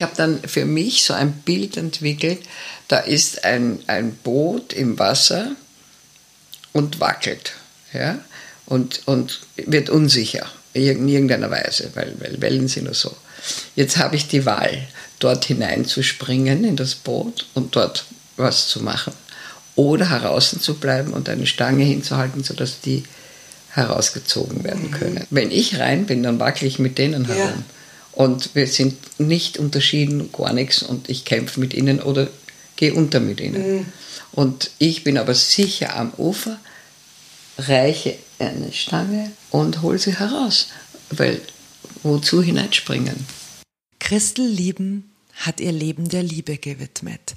Ich habe dann für mich so ein Bild entwickelt, da ist ein, ein Boot im Wasser und wackelt ja? und, und wird unsicher in irgendeiner Weise, weil, weil Wellen sind nur so. Jetzt habe ich die Wahl, dort hineinzuspringen in das Boot und dort was zu machen oder heraus zu bleiben und eine Stange hinzuhalten, sodass die herausgezogen werden mhm. können. Wenn ich rein bin, dann wackel ich mit denen herum. Und wir sind nicht unterschieden, gar nichts und ich kämpfe mit ihnen oder gehe unter mit ihnen. Mhm. Und ich bin aber sicher am Ufer, reiche eine Stange und hole sie heraus. Weil wozu hineinspringen? Christel Lieben hat ihr Leben der Liebe gewidmet.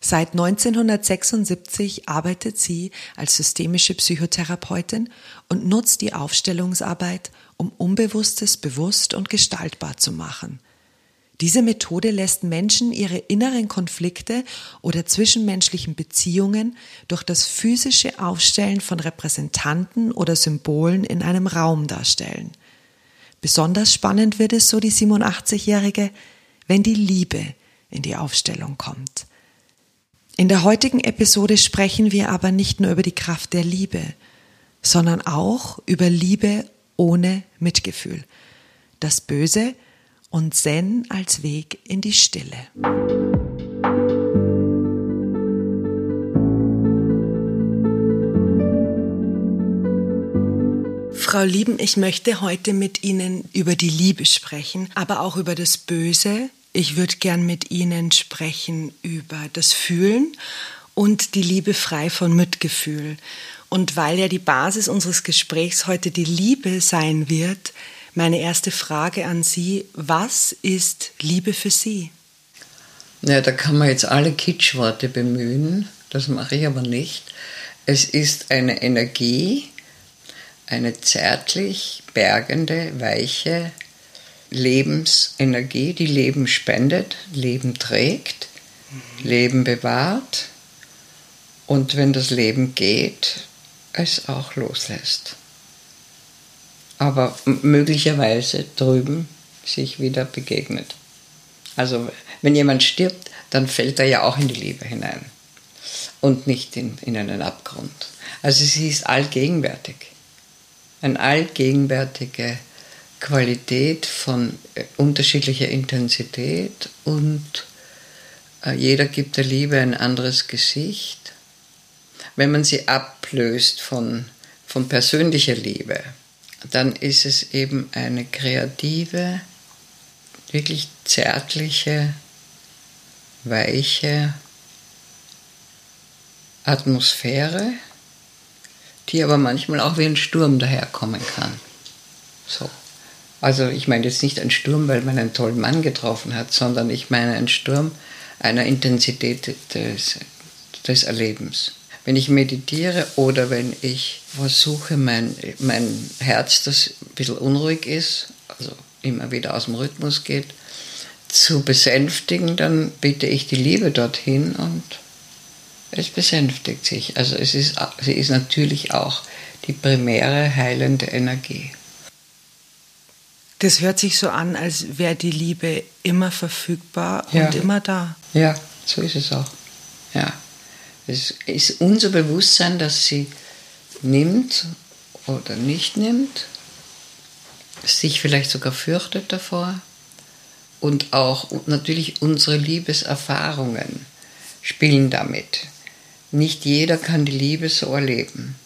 Seit 1976 arbeitet sie als systemische Psychotherapeutin und nutzt die Aufstellungsarbeit, um Unbewusstes bewusst und gestaltbar zu machen. Diese Methode lässt Menschen ihre inneren Konflikte oder zwischenmenschlichen Beziehungen durch das physische Aufstellen von Repräsentanten oder Symbolen in einem Raum darstellen. Besonders spannend wird es, so die 87-Jährige, wenn die Liebe in die Aufstellung kommt. In der heutigen Episode sprechen wir aber nicht nur über die Kraft der Liebe, sondern auch über Liebe ohne Mitgefühl. Das Böse und Zen als Weg in die Stille. Frau Lieben, ich möchte heute mit Ihnen über die Liebe sprechen, aber auch über das Böse. Ich würde gern mit Ihnen sprechen über das Fühlen und die Liebe frei von Mitgefühl. Und weil ja die Basis unseres Gesprächs heute die Liebe sein wird, meine erste Frage an Sie, was ist Liebe für Sie? Ja, da kann man jetzt alle Kitschworte bemühen, das mache ich aber nicht. Es ist eine Energie, eine zärtlich bergende, weiche Lebensenergie, die Leben spendet, Leben trägt, mhm. Leben bewahrt und wenn das Leben geht, es auch loslässt. Aber möglicherweise drüben sich wieder begegnet. Also wenn jemand stirbt, dann fällt er ja auch in die Liebe hinein und nicht in, in einen Abgrund. Also sie ist allgegenwärtig. Eine allgegenwärtige Qualität von äh, unterschiedlicher Intensität und äh, jeder gibt der Liebe ein anderes Gesicht wenn man sie ablöst von, von persönlicher Liebe, dann ist es eben eine kreative, wirklich zärtliche, weiche Atmosphäre, die aber manchmal auch wie ein Sturm daherkommen kann. So. Also ich meine jetzt nicht ein Sturm, weil man einen tollen Mann getroffen hat, sondern ich meine einen Sturm einer Intensität des, des Erlebens wenn ich meditiere oder wenn ich versuche, mein, mein Herz, das ein bisschen unruhig ist, also immer wieder aus dem Rhythmus geht, zu besänftigen, dann bitte ich die Liebe dorthin und es besänftigt sich. Also es ist, sie ist natürlich auch die primäre heilende Energie. Das hört sich so an, als wäre die Liebe immer verfügbar ja. und immer da. Ja, so ist es auch. Ja. Es ist unser Bewusstsein, dass sie nimmt oder nicht nimmt, sich vielleicht sogar fürchtet davor und auch natürlich unsere Liebeserfahrungen spielen damit. Nicht jeder kann die Liebe so erleben.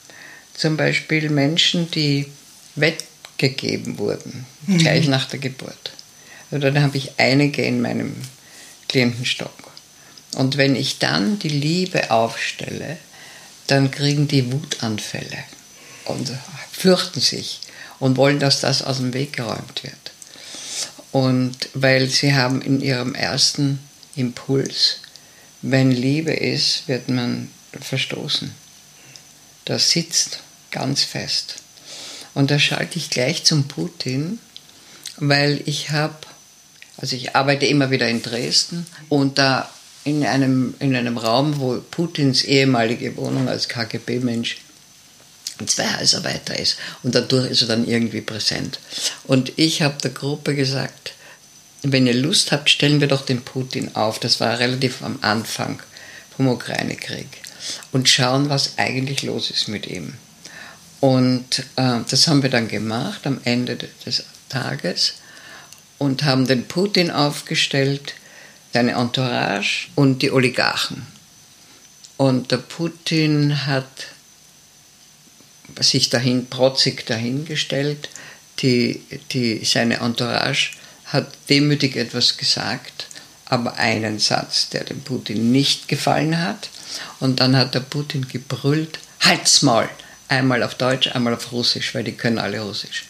Zum Beispiel Menschen, die weggegeben wurden, mhm. gleich nach der Geburt. Oder da habe ich einige in meinem Klientenstock. Und wenn ich dann die Liebe aufstelle, dann kriegen die Wutanfälle und fürchten sich und wollen, dass das aus dem Weg geräumt wird. Und weil sie haben in ihrem ersten Impuls, wenn Liebe ist, wird man verstoßen. Das sitzt ganz fest. Und da schalte ich gleich zum Putin, weil ich habe, also ich arbeite immer wieder in Dresden und da in einem, in einem Raum, wo Putins ehemalige Wohnung als KGB-Mensch zwei Häuser weiter ist. Und dadurch ist er dann irgendwie präsent. Und ich habe der Gruppe gesagt, wenn ihr Lust habt, stellen wir doch den Putin auf. Das war relativ am Anfang vom Ukraine-Krieg. Und schauen, was eigentlich los ist mit ihm. Und äh, das haben wir dann gemacht am Ende des Tages und haben den Putin aufgestellt, seine Entourage und die Oligarchen. Und der Putin hat sich dahin protzig dahingestellt, die, die, seine Entourage hat demütig etwas gesagt, aber einen Satz, der dem Putin nicht gefallen hat. Und dann hat der Putin gebrüllt, halt's Maul! Einmal auf Deutsch, einmal auf Russisch, weil die können alle Russisch.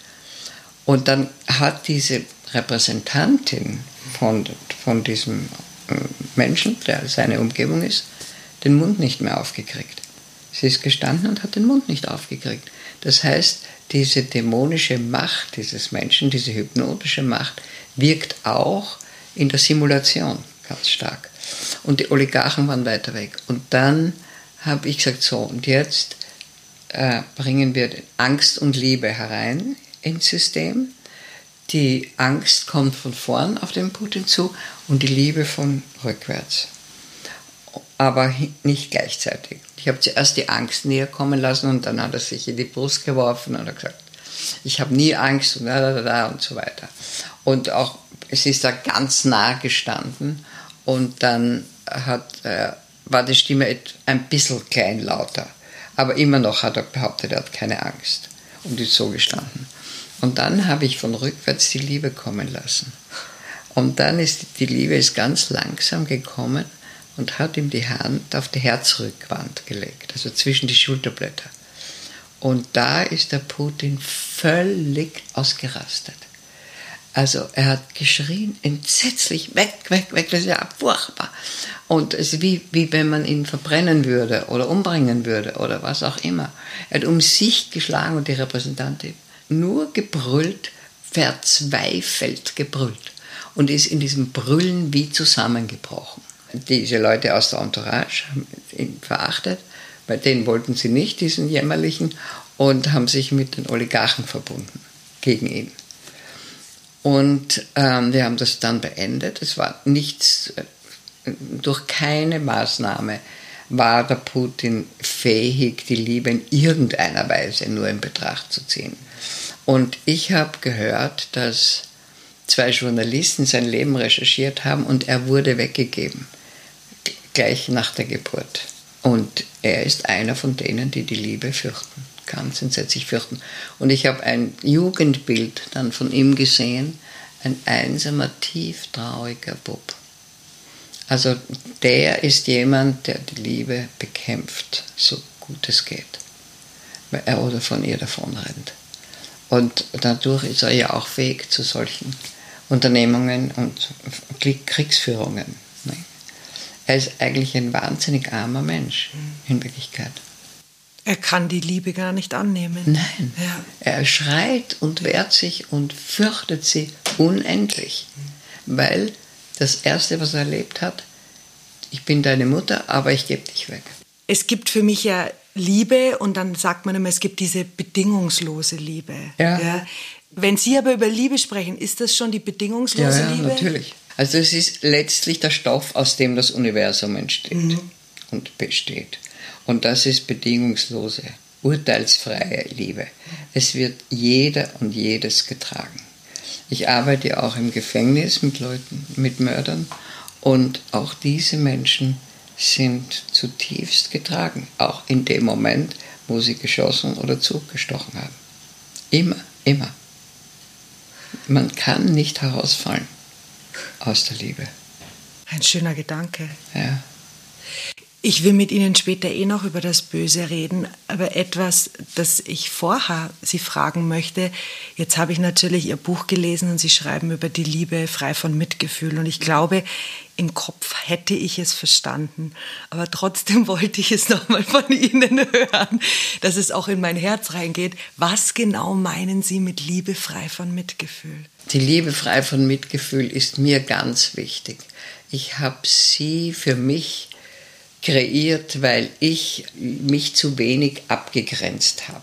Und dann hat diese Repräsentantin von, von diesem äh, Menschen, der seine Umgebung ist, den Mund nicht mehr aufgekriegt. Sie ist gestanden und hat den Mund nicht aufgekriegt. Das heißt, diese dämonische Macht dieses Menschen, diese hypnotische Macht, wirkt auch in der Simulation ganz stark. Und die Oligarchen waren weiter weg. Und dann habe ich gesagt, so, und jetzt äh, bringen wir Angst und Liebe herein ins System. Die Angst kommt von vorn auf den Putin zu und die Liebe von rückwärts. Aber nicht gleichzeitig. Ich habe zuerst die Angst näher kommen lassen und dann hat er sich in die Brust geworfen und hat gesagt, ich habe nie Angst und da, da, da und so weiter. Und auch, es ist da ganz nah gestanden und dann hat, äh, war die Stimme ein bisschen kleinlauter. Aber immer noch hat er behauptet, er hat keine Angst und ist so gestanden. Und dann habe ich von rückwärts die Liebe kommen lassen. Und dann ist die Liebe ist ganz langsam gekommen und hat ihm die Hand auf die Herzrückwand gelegt, also zwischen die Schulterblätter. Und da ist der Putin völlig ausgerastet. Also er hat geschrien, entsetzlich, weg, weg, weg, das ist ja furchtbar. Und es ist wie, wie wenn man ihn verbrennen würde oder umbringen würde oder was auch immer. Er hat um sich geschlagen und die Repräsentantin nur gebrüllt, verzweifelt gebrüllt und ist in diesem Brüllen wie zusammengebrochen. Diese Leute aus der Entourage haben ihn verachtet, bei denen wollten sie nicht, diesen jämmerlichen, und haben sich mit den Oligarchen verbunden gegen ihn. Und ähm, wir haben das dann beendet. Es war nichts, durch keine Maßnahme war der Putin fähig, die Liebe in irgendeiner Weise nur in Betracht zu ziehen. Und ich habe gehört, dass zwei Journalisten sein Leben recherchiert haben und er wurde weggegeben, gleich nach der Geburt. Und er ist einer von denen, die die Liebe fürchten, ganz entsetzlich fürchten. Und ich habe ein Jugendbild dann von ihm gesehen, ein einsamer, tief trauriger Bub. Also der ist jemand, der die Liebe bekämpft, so gut es geht, er oder von ihr davonrennt. Und dadurch ist er ja auch fähig zu solchen Unternehmungen und Kriegsführungen. Ne? Er ist eigentlich ein wahnsinnig armer Mensch in Wirklichkeit. Er kann die Liebe gar nicht annehmen. Nein. Ja. Er schreit und wehrt sich und fürchtet sie unendlich, weil das Erste, was er erlebt hat, ich bin deine Mutter, aber ich gebe dich weg. Es gibt für mich ja Liebe und dann sagt man immer, es gibt diese bedingungslose Liebe. Ja. ja. Wenn Sie aber über Liebe sprechen, ist das schon die bedingungslose ja, ja, Liebe? natürlich. Also es ist letztlich der Stoff, aus dem das Universum entsteht mhm. und besteht. Und das ist bedingungslose, urteilsfreie Liebe. Es wird jeder und jedes getragen. Ich arbeite auch im Gefängnis mit Leuten, mit Mördern und auch diese Menschen sind zutiefst getragen, auch in dem Moment, wo sie geschossen oder zugestochen haben. Immer, immer. Man kann nicht herausfallen aus der Liebe. Ein schöner Gedanke. Ja. Ich will mit Ihnen später eh noch über das Böse reden, aber etwas, das ich vorher Sie fragen möchte. Jetzt habe ich natürlich Ihr Buch gelesen und Sie schreiben über die Liebe frei von Mitgefühl und ich glaube, im Kopf hätte ich es verstanden, aber trotzdem wollte ich es nochmal von Ihnen hören, dass es auch in mein Herz reingeht. Was genau meinen Sie mit Liebe frei von Mitgefühl? Die Liebe frei von Mitgefühl ist mir ganz wichtig. Ich habe sie für mich kreiert, weil ich mich zu wenig abgegrenzt habe.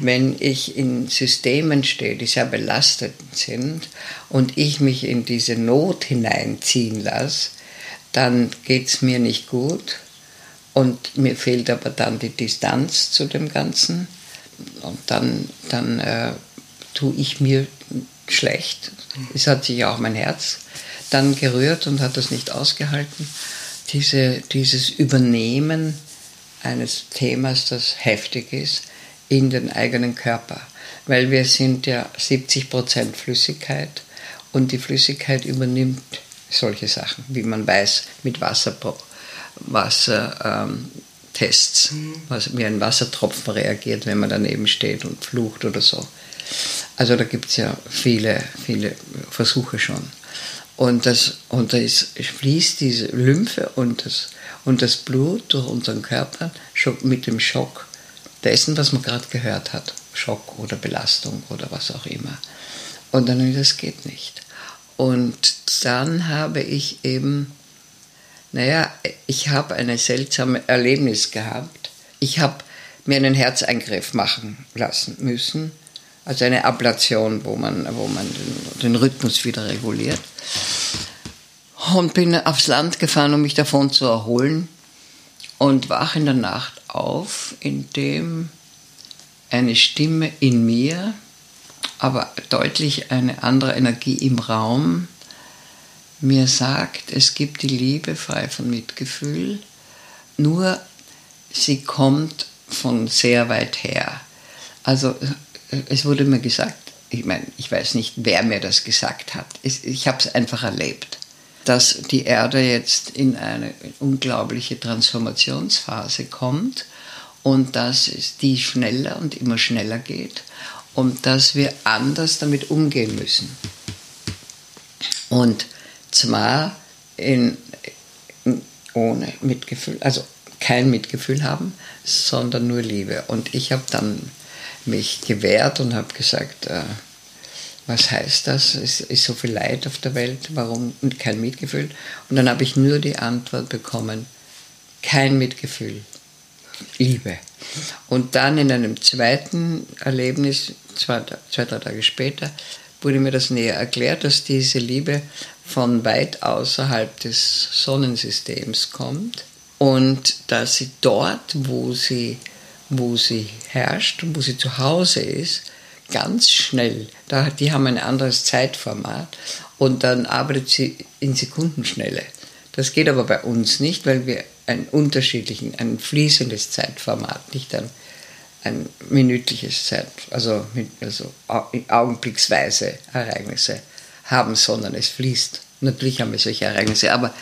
Wenn ich in Systemen stehe, die sehr belastet sind und ich mich in diese Not hineinziehen lasse, dann geht es mir nicht gut und mir fehlt aber dann die Distanz zu dem Ganzen und dann, dann äh, tue ich mir schlecht. Es hat sich auch mein Herz dann gerührt und hat das nicht ausgehalten. Diese, dieses Übernehmen eines Themas, das heftig ist, in den eigenen Körper. Weil wir sind ja 70 Prozent Flüssigkeit und die Flüssigkeit übernimmt solche Sachen, wie man weiß, mit Wassertests, Wasser, ähm, mhm. was, wie ein Wassertropfen reagiert, wenn man daneben steht und flucht oder so. Also da gibt es ja viele, viele Versuche schon. Und, das, und da ist, fließt diese Lymphe und das, und das Blut durch unseren Körper mit dem Schock dessen, was man gerade gehört hat. Schock oder Belastung oder was auch immer. Und dann, das geht nicht. Und dann habe ich eben, naja, ich habe ein seltsames Erlebnis gehabt. Ich habe mir einen Herzeingriff machen lassen müssen, also eine Ablation, wo man, wo man den, den Rhythmus wieder reguliert. Und bin aufs Land gefahren, um mich davon zu erholen und wache in der Nacht auf, indem eine Stimme in mir aber deutlich eine andere Energie im Raum mir sagt, es gibt die Liebe frei von Mitgefühl, nur sie kommt von sehr weit her. Also es wurde mir gesagt, ich meine, ich weiß nicht, wer mir das gesagt hat, ich habe es einfach erlebt, dass die Erde jetzt in eine unglaubliche Transformationsphase kommt und dass die schneller und immer schneller geht und dass wir anders damit umgehen müssen. Und zwar in, in, ohne Mitgefühl, also kein Mitgefühl haben, sondern nur Liebe. Und ich habe dann mich gewehrt und habe gesagt, äh, was heißt das? Es ist so viel Leid auf der Welt, warum und kein Mitgefühl? Und dann habe ich nur die Antwort bekommen, kein Mitgefühl, Liebe. Und dann in einem zweiten Erlebnis, zwei, zwei, drei Tage später, wurde mir das näher erklärt, dass diese Liebe von weit außerhalb des Sonnensystems kommt und dass sie dort, wo sie, wo sie herrscht und wo sie zu Hause ist, ganz schnell, da, die haben ein anderes Zeitformat und dann arbeitet sie in Sekundenschnelle. Das geht aber bei uns nicht, weil wir ein unterschiedlichen, ein fließendes Zeitformat, nicht ein, ein minütliches Zeit, also, also augenblicksweise Ereignisse haben, sondern es fließt. Natürlich haben wir solche Ereignisse, aber,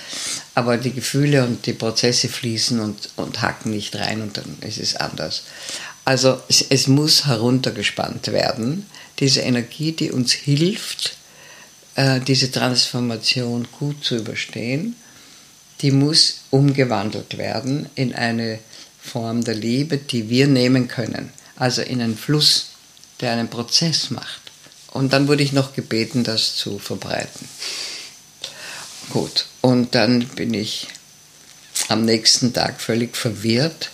aber die Gefühle und die Prozesse fließen und, und hacken nicht rein und dann ist es anders. Also es, es muss heruntergespannt werden, diese Energie, die uns hilft, äh, diese Transformation gut zu überstehen die muss umgewandelt werden in eine Form der Liebe, die wir nehmen können. Also in einen Fluss, der einen Prozess macht. Und dann wurde ich noch gebeten, das zu verbreiten. Gut, und dann bin ich am nächsten Tag völlig verwirrt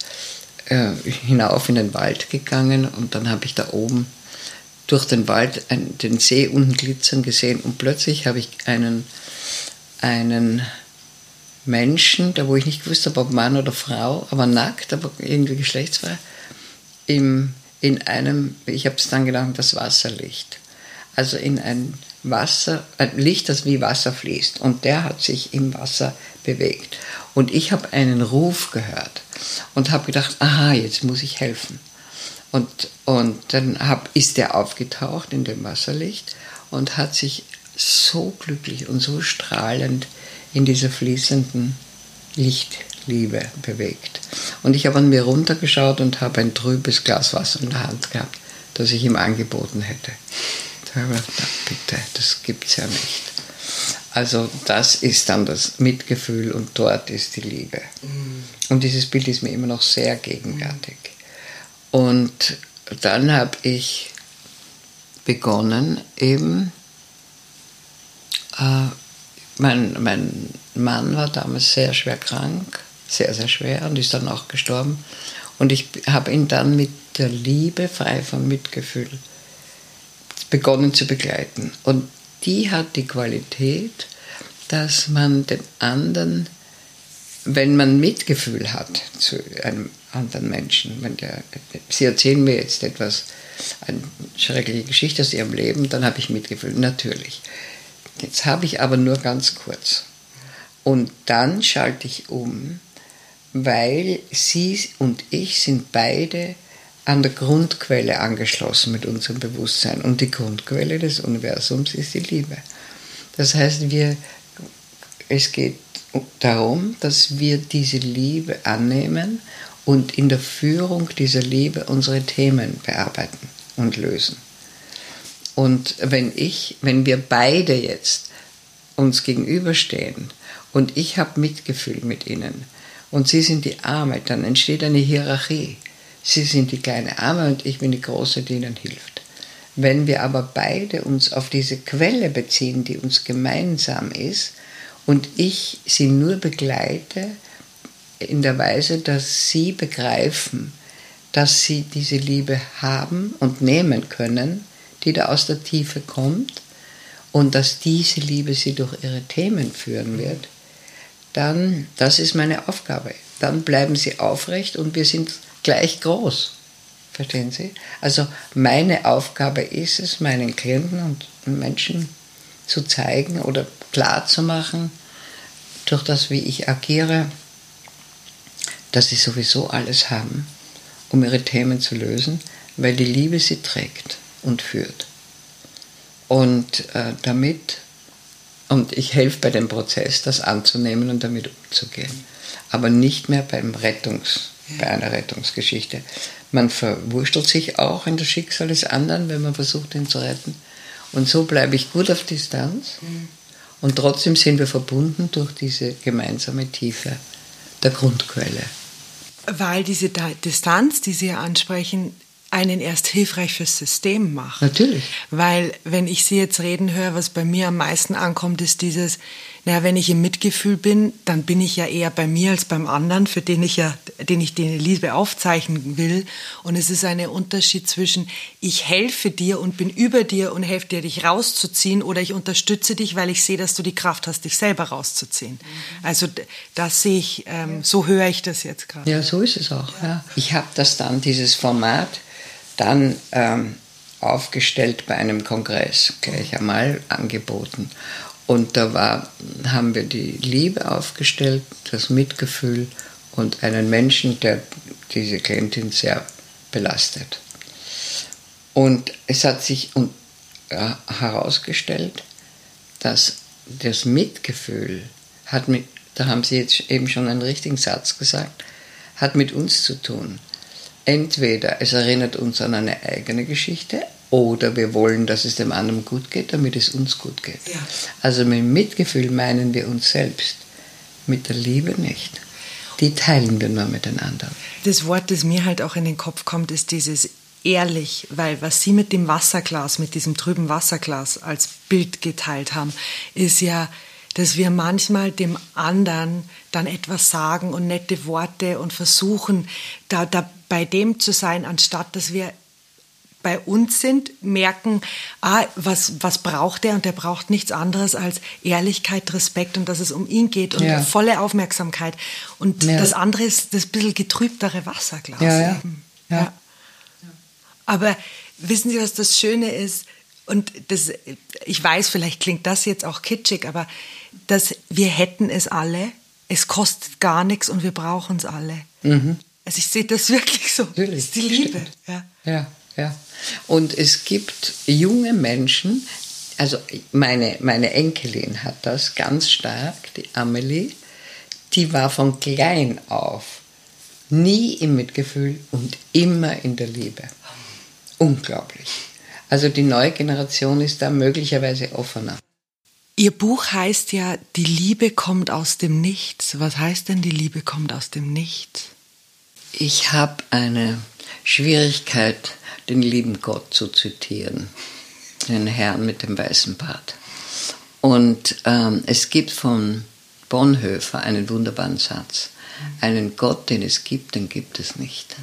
äh, hinauf in den Wald gegangen und dann habe ich da oben durch den Wald einen, den See unten glitzern gesehen und plötzlich habe ich einen, einen Menschen, da wo ich nicht gewusst habe, ob Mann oder Frau, aber nackt, aber irgendwie geschlechtsfrei, im, in einem, ich habe es dann genannt, das Wasserlicht. Also in ein Wasser, ein Licht, das wie Wasser fließt. Und der hat sich im Wasser bewegt. Und ich habe einen Ruf gehört und habe gedacht, aha, jetzt muss ich helfen. Und, und dann hab, ist der aufgetaucht in dem Wasserlicht und hat sich so glücklich und so strahlend in dieser fließenden Lichtliebe bewegt. Und ich habe an mir runtergeschaut und habe ein trübes Glas Wasser in der Hand gehabt, das ich ihm angeboten hätte. Habe ich gedacht, bitte, das gibt es ja nicht. Also das ist dann das Mitgefühl und dort ist die Liebe. Und dieses Bild ist mir immer noch sehr gegenwärtig. Und dann habe ich begonnen, eben äh, mein, mein Mann war damals sehr schwer krank, sehr, sehr schwer und ist dann auch gestorben. Und ich habe ihn dann mit der Liebe, frei von Mitgefühl, begonnen zu begleiten. Und die hat die Qualität, dass man den anderen, wenn man Mitgefühl hat zu einem anderen Menschen, wenn der, Sie erzählen mir jetzt etwas, eine schreckliche Geschichte aus Ihrem Leben, dann habe ich Mitgefühl, natürlich. Jetzt habe ich aber nur ganz kurz. Und dann schalte ich um, weil Sie und ich sind beide an der Grundquelle angeschlossen mit unserem Bewusstsein. Und die Grundquelle des Universums ist die Liebe. Das heißt, wir, es geht darum, dass wir diese Liebe annehmen und in der Führung dieser Liebe unsere Themen bearbeiten und lösen. Und wenn ich, wenn wir beide jetzt uns gegenüberstehen und ich habe Mitgefühl mit ihnen und sie sind die Arme, dann entsteht eine Hierarchie. Sie sind die kleine Arme und ich bin die große, die ihnen hilft. Wenn wir aber beide uns auf diese Quelle beziehen, die uns gemeinsam ist, und ich sie nur begleite in der Weise, dass sie begreifen, dass sie diese Liebe haben und nehmen können, die da aus der Tiefe kommt, und dass diese Liebe sie durch ihre Themen führen wird, dann, das ist meine Aufgabe. Dann bleiben sie aufrecht und wir sind gleich groß. Verstehen Sie? Also meine Aufgabe ist es, meinen Klienten und Menschen zu zeigen oder klar zu machen, durch das, wie ich agiere, dass sie sowieso alles haben, um ihre Themen zu lösen, weil die Liebe sie trägt und führt. Und äh, damit, und ich helfe bei dem Prozess, das anzunehmen und damit umzugehen. Aber nicht mehr beim Rettungs, bei einer Rettungsgeschichte. Man verwurschtelt sich auch in das Schicksal des anderen, wenn man versucht, ihn zu retten. Und so bleibe ich gut auf Distanz. Mhm. Und trotzdem sind wir verbunden durch diese gemeinsame Tiefe der Grundquelle. Weil diese Distanz, die Sie ansprechen, einen erst hilfreich fürs System macht. Natürlich. Weil, wenn ich Sie jetzt reden höre, was bei mir am meisten ankommt, ist dieses, naja, wenn ich im Mitgefühl bin, dann bin ich ja eher bei mir als beim anderen, für den ich ja, den ich die Liebe aufzeichnen will. Und es ist ein Unterschied zwischen, ich helfe dir und bin über dir und helfe dir, dich rauszuziehen, oder ich unterstütze dich, weil ich sehe, dass du die Kraft hast, dich selber rauszuziehen. Mhm. Also das sehe ich, ähm, so höre ich das jetzt gerade. Ja, so ist es auch. Ja. Ich habe das dann, dieses Format, dann ähm, aufgestellt bei einem Kongress gleich einmal angeboten. Und da war, haben wir die Liebe aufgestellt, das Mitgefühl und einen Menschen, der diese Klientin sehr belastet. Und es hat sich herausgestellt, dass das Mitgefühl hat mit, da haben Sie jetzt eben schon einen richtigen Satz gesagt, hat mit uns zu tun entweder es erinnert uns an eine eigene Geschichte oder wir wollen, dass es dem anderen gut geht, damit es uns gut geht. Ja. Also mit Mitgefühl meinen wir uns selbst, mit der Liebe nicht. Die teilen wir nur mit den anderen. Das Wort, das mir halt auch in den Kopf kommt, ist dieses ehrlich, weil was Sie mit dem Wasserglas, mit diesem trüben Wasserglas als Bild geteilt haben, ist ja, dass wir manchmal dem anderen dann etwas sagen und nette Worte und versuchen, da, da bei dem zu sein, anstatt dass wir bei uns sind, merken, ah, was, was braucht er? Und der braucht nichts anderes als Ehrlichkeit, Respekt und dass es um ihn geht und ja. volle Aufmerksamkeit. Und ja. das andere ist das bisschen getrübtere Wasserglas. Ja, ja. Aber wissen Sie, was das Schöne ist? Und das, ich weiß, vielleicht klingt das jetzt auch kitschig, aber dass wir hätten es alle, es kostet gar nichts und wir brauchen es alle. Mhm. Also ich sehe das wirklich so. Natürlich. Das ist die Liebe. Ja. ja, ja. Und es gibt junge Menschen, also meine, meine Enkelin hat das ganz stark, die Amelie, die war von klein auf nie im Mitgefühl und immer in der Liebe. Unglaublich. Also die neue Generation ist da möglicherweise offener. Ihr Buch heißt ja, die Liebe kommt aus dem Nichts. Was heißt denn, die Liebe kommt aus dem Nichts? Ich habe eine Schwierigkeit, den lieben Gott zu zitieren, den Herrn mit dem weißen Bart. Und ähm, es gibt von Bonhoeffer einen wunderbaren Satz. Einen Gott, den es gibt, den gibt es nicht.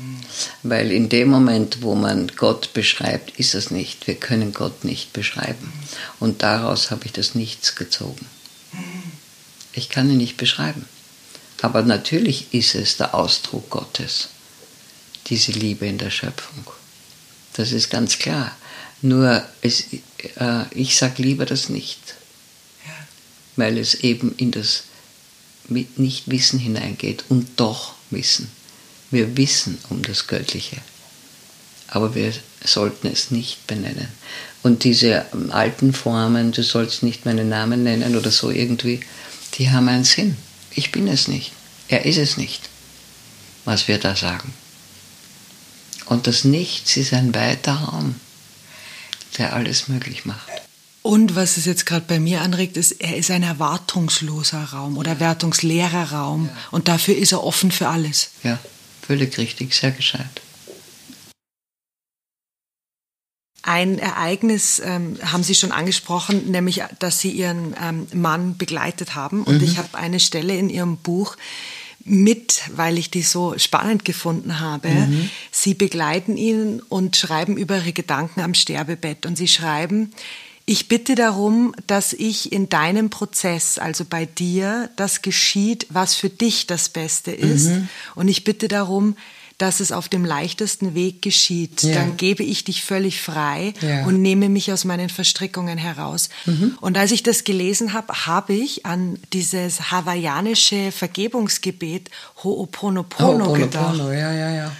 Weil in dem Moment, wo man Gott beschreibt, ist es nicht. Wir können Gott nicht beschreiben. Und daraus habe ich das Nichts gezogen. Ich kann ihn nicht beschreiben. Aber natürlich ist es der Ausdruck Gottes, diese Liebe in der Schöpfung. Das ist ganz klar. Nur es, äh, ich sage lieber das nicht, ja. weil es eben in das Nichtwissen hineingeht und doch Wissen. Wir wissen um das Göttliche, aber wir sollten es nicht benennen. Und diese alten Formen, du sollst nicht meinen Namen nennen oder so irgendwie, die haben einen Sinn. Ich bin es nicht. Er ist es nicht, was wir da sagen. Und das Nichts ist ein weiter Raum, der alles möglich macht. Und was es jetzt gerade bei mir anregt, ist, er ist ein erwartungsloser Raum oder erwartungsleerer Raum. Ja. Und dafür ist er offen für alles. Ja, völlig richtig, sehr gescheit. Ein Ereignis ähm, haben Sie schon angesprochen, nämlich, dass Sie Ihren ähm, Mann begleitet haben. Und mhm. ich habe eine Stelle in Ihrem Buch mit, weil ich die so spannend gefunden habe. Mhm. Sie begleiten ihn und schreiben über Ihre Gedanken am Sterbebett. Und Sie schreiben, ich bitte darum, dass ich in deinem Prozess, also bei dir, das geschieht, was für dich das Beste ist. Mhm. Und ich bitte darum, dass es auf dem leichtesten Weg geschieht. Ja. Dann gebe ich dich völlig frei ja. und nehme mich aus meinen Verstrickungen heraus. Mhm. Und als ich das gelesen habe, habe ich an dieses hawaiianische Vergebungsgebet Ho'oponopono, Ho'oponopono gedacht. Ja, ja, ja.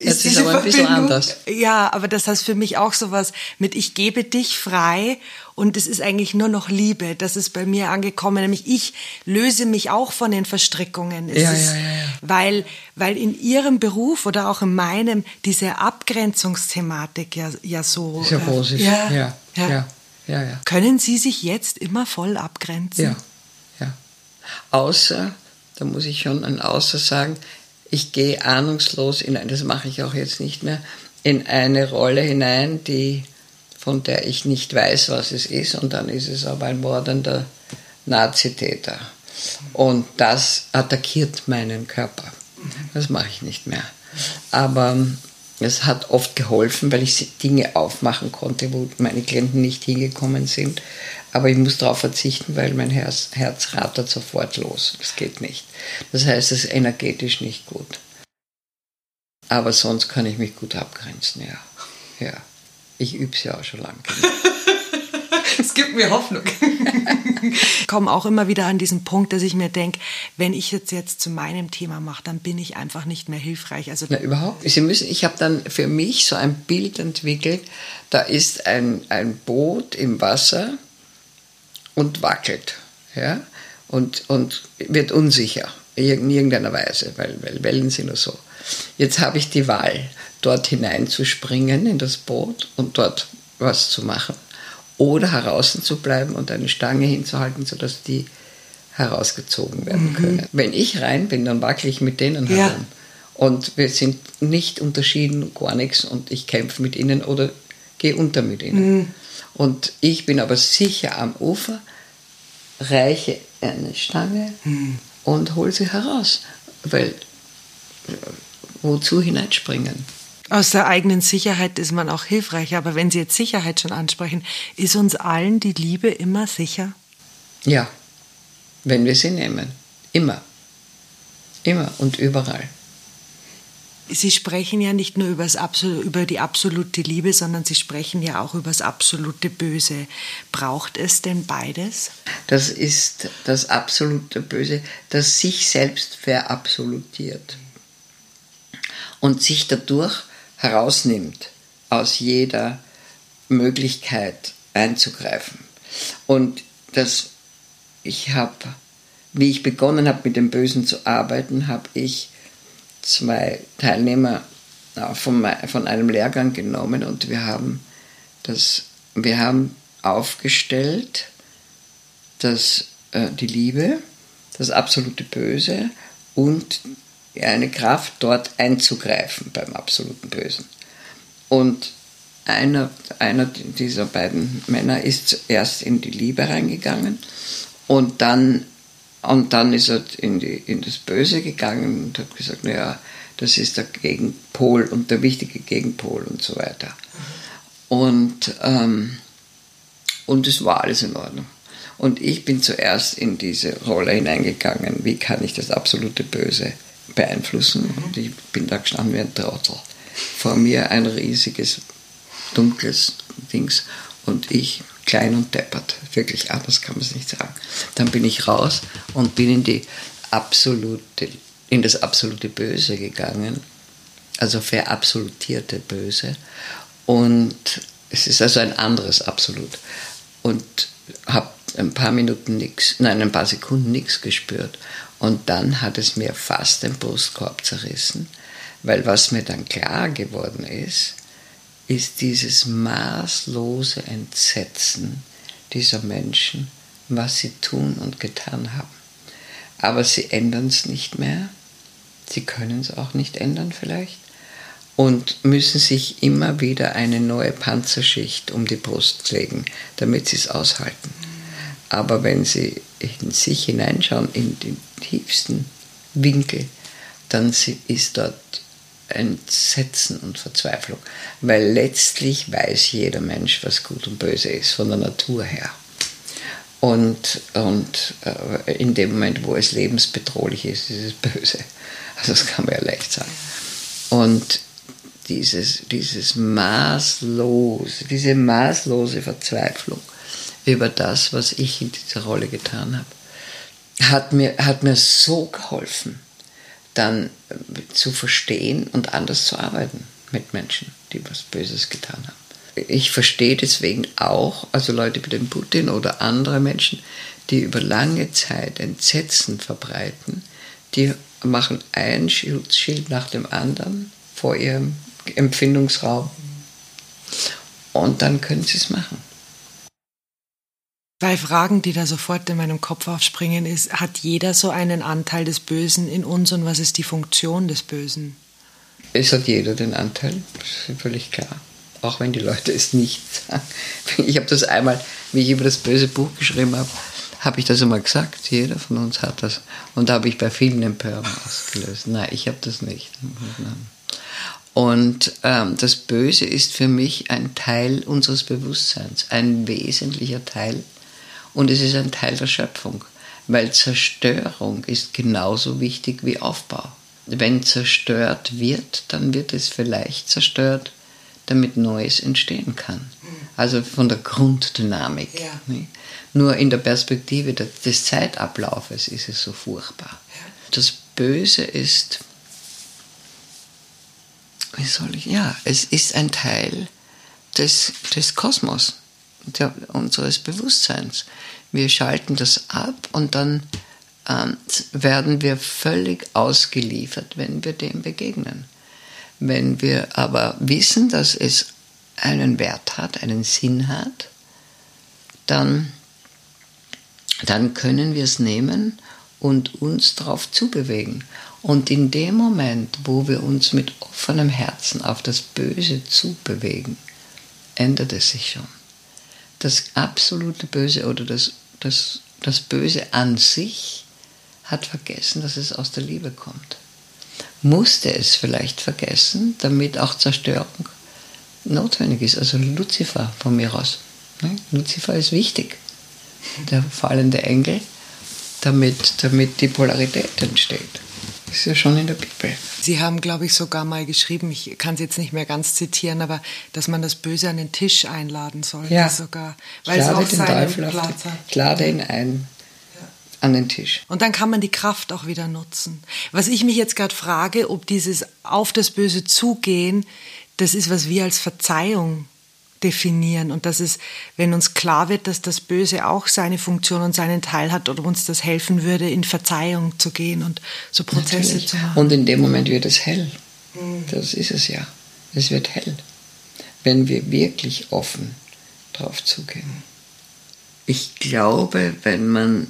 Ist, ist aber ein bisschen anders. Ja, aber das heißt für mich auch sowas mit ich gebe dich frei und es ist eigentlich nur noch Liebe. Das ist bei mir angekommen, nämlich ich löse mich auch von den Verstrickungen. Ja, ist, ja, ja, Weil, weil in ihrem Beruf oder auch in meinem diese Abgrenzungsthematik ja, ja so. Sehr groß ist. Ja, ja. ja, ja, ja. Können Sie sich jetzt immer voll abgrenzen? Ja, ja. Außer, da muss ich schon ein Außer sagen, ich gehe ahnungslos in ein, das mache ich auch jetzt nicht mehr, in eine Rolle hinein, die, von der ich nicht weiß, was es ist, und dann ist es aber ein mordender Nazitäter. Und das attackiert meinen Körper. Das mache ich nicht mehr. Aber es hat oft geholfen, weil ich Dinge aufmachen konnte, wo meine Klienten nicht hingekommen sind. Aber ich muss darauf verzichten, weil mein Herz, Herz rattert sofort los. Das geht nicht. Das heißt, es ist energetisch nicht gut. Aber sonst kann ich mich gut abgrenzen, ja. ja. Ich übe es ja auch schon lange. Es gibt mir Hoffnung. ich komme auch immer wieder an diesen Punkt, dass ich mir denke, wenn ich jetzt jetzt zu meinem Thema mache, dann bin ich einfach nicht mehr hilfreich. Also Na, überhaupt. Sie müssen, ich habe dann für mich so ein Bild entwickelt. Da ist ein, ein Boot im Wasser und wackelt. Ja? Und, und wird unsicher in irgendeiner Weise, weil, weil Wellen sind oder so. Jetzt habe ich die Wahl, dort hineinzuspringen in das Boot und dort was zu machen oder heraus zu bleiben und eine Stange hinzuhalten, sodass die herausgezogen werden mhm. können. Wenn ich rein bin, dann wackele ich mit denen herum. Ja. Und wir sind nicht unterschieden, gar nichts und ich kämpfe mit ihnen oder gehe unter mit ihnen. Mhm. Und ich bin aber sicher am Ufer, reiche eine Stange mhm. und hole sie heraus. Weil äh, wozu hineinspringen? Aus der eigenen Sicherheit ist man auch hilfreich. Aber wenn Sie jetzt Sicherheit schon ansprechen, ist uns allen die Liebe immer sicher? Ja, wenn wir sie nehmen. Immer. Immer und überall. Sie sprechen ja nicht nur über die absolute Liebe, sondern Sie sprechen ja auch über das absolute Böse. Braucht es denn beides? Das ist das absolute Böse, das sich selbst verabsolutiert und sich dadurch herausnimmt aus jeder Möglichkeit einzugreifen. Und das, ich habe, wie ich begonnen habe mit dem Bösen zu arbeiten, habe ich zwei Teilnehmer äh, von, von einem Lehrgang genommen und wir haben das, wir haben aufgestellt, dass äh, die Liebe, das absolute Böse und eine Kraft, dort einzugreifen beim absoluten Bösen. Und einer, einer dieser beiden Männer ist zuerst in die Liebe reingegangen und dann Und dann ist er in, die, in das Böse gegangen und hat gesagt, naja, das ist der Gegenpol und der wichtige Gegenpol und so weiter. Und, ähm, und es war alles in Ordnung. Und ich bin zuerst in diese Rolle hineingegangen, wie kann ich das absolute Böse beeinflussen. Und ich bin da gestanden wie ein Trottel. Vor mir ein riesiges, dunkles Dings und ich klein und deppert. Wirklich anders kann man es nicht sagen. Dann bin ich raus und bin in die absolute, in das absolute Böse gegangen. Also verabsolutierte Böse. Und es ist also ein anderes Absolut. Und habe ein paar Minuten nichts, nein, ein paar Sekunden nichts gespürt. Und dann hat es mir fast den Brustkorb zerrissen, weil was mir dann klar geworden ist, ist dieses maßlose Entsetzen dieser Menschen, was sie tun und getan haben. Aber sie ändern es nicht mehr, sie können es auch nicht ändern vielleicht und müssen sich immer wieder eine neue Panzerschicht um die Brust legen, damit sie es aushalten. Aber wenn sie in sich hineinschauen, in den tiefsten Winkel, dann ist dort Entsetzen und Verzweiflung. Weil letztlich weiß jeder Mensch, was gut und böse ist, von der Natur her. Und, und äh, in dem Moment, wo es lebensbedrohlich ist, ist es böse. Also das kann man ja leicht sagen. Und dieses, dieses maßlose, diese maßlose Verzweiflung über das, was ich in dieser Rolle getan habe, hat mir, hat mir so geholfen dann äh, zu verstehen und anders zu arbeiten mit Menschen, die was Böses getan haben. Ich verstehe deswegen auch, also Leute wie den Putin oder andere Menschen, die über lange Zeit Entsetzen verbreiten, die machen ein Schutzschild nach dem anderen vor ihrem Empfindungsraum und dann können sie es machen. Zwei Fragen, die da sofort in meinem Kopf aufspringen, ist, hat jeder so einen Anteil des Bösen in uns und was ist die Funktion des Bösen? Es hat jeder den Anteil, das ist völlig klar. Auch wenn die Leute es nicht sagen. Ich habe das einmal, wie ich über das böse Buch geschrieben habe, habe ich das einmal gesagt. Jeder von uns hat das. Und da habe ich bei vielen Empörung ausgelöst. Nein, ich habe das nicht. Und ähm, das Böse ist für mich ein Teil unseres Bewusstseins, ein wesentlicher Teil und es ist ein Teil der Schöpfung, weil Zerstörung ist genauso wichtig wie Aufbau. Wenn zerstört wird, dann wird es vielleicht zerstört, damit Neues entstehen kann. Also von der Grunddynamik. Ja. Nur in der Perspektive des Zeitablaufes ist es so furchtbar. Das Böse ist, wie soll ich, ja, es ist ein Teil des, des Kosmos der, unseres Bewusstseins. Wir schalten das ab und dann ähm, werden wir völlig ausgeliefert, wenn wir dem begegnen. Wenn wir aber wissen, dass es einen Wert hat, einen Sinn hat, dann, dann können wir es nehmen und uns darauf zubewegen. Und in dem Moment, wo wir uns mit offenem Herzen auf das Böse zubewegen, ändert es sich schon das absolute Böse oder das, das, das Böse an sich hat vergessen, dass es aus der Liebe kommt. Musste es vielleicht vergessen, damit auch Zerstörung notwendig ist. Also Luzifer von mir aus. Ne? Luzifer ist wichtig, der fallende Engel, damit, damit die Polarität entsteht. Das ist ja schon in der Bibel. Sie haben, glaube ich, sogar mal geschrieben, ich kann es jetzt nicht mehr ganz zitieren, aber dass man das Böse an den Tisch einladen sollte ja. sogar. Weil ich lade es auch den Teufel Platz den, Ich lade ihn ein an den Tisch. Und dann kann man die Kraft auch wieder nutzen. Was ich mich jetzt gerade frage, ob dieses auf das Böse zugehen, das ist, was wir als Verzeihung definieren und dass es, wenn uns klar wird, dass das Böse auch seine Funktion und seinen Teil hat, oder uns das helfen würde, in Verzeihung zu gehen und so Prozesse Natürlich. zu machen. Und in dem Moment wird es hell. Mhm. Das ist es ja. Es wird hell, wenn wir wirklich offen drauf zugehen. Ich glaube, wenn man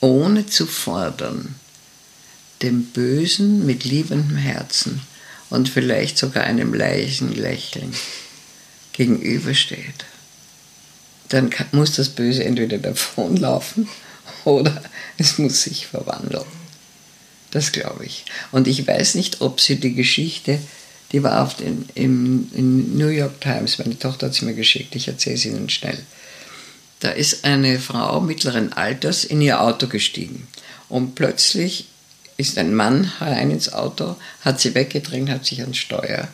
ohne zu fordern dem Bösen mit liebendem Herzen und vielleicht sogar einem leichten Lächeln gegenübersteht, dann muss das Böse entweder davonlaufen oder es muss sich verwandeln. Das glaube ich. Und ich weiß nicht, ob sie die Geschichte, die war auf den, im, im New York Times, meine Tochter hat sie mir geschickt, ich erzähle sie Ihnen schnell. Da ist eine Frau mittleren Alters in ihr Auto gestiegen und plötzlich ist ein Mann herein ins Auto, hat sie weggedrängt, hat sich ans Steuer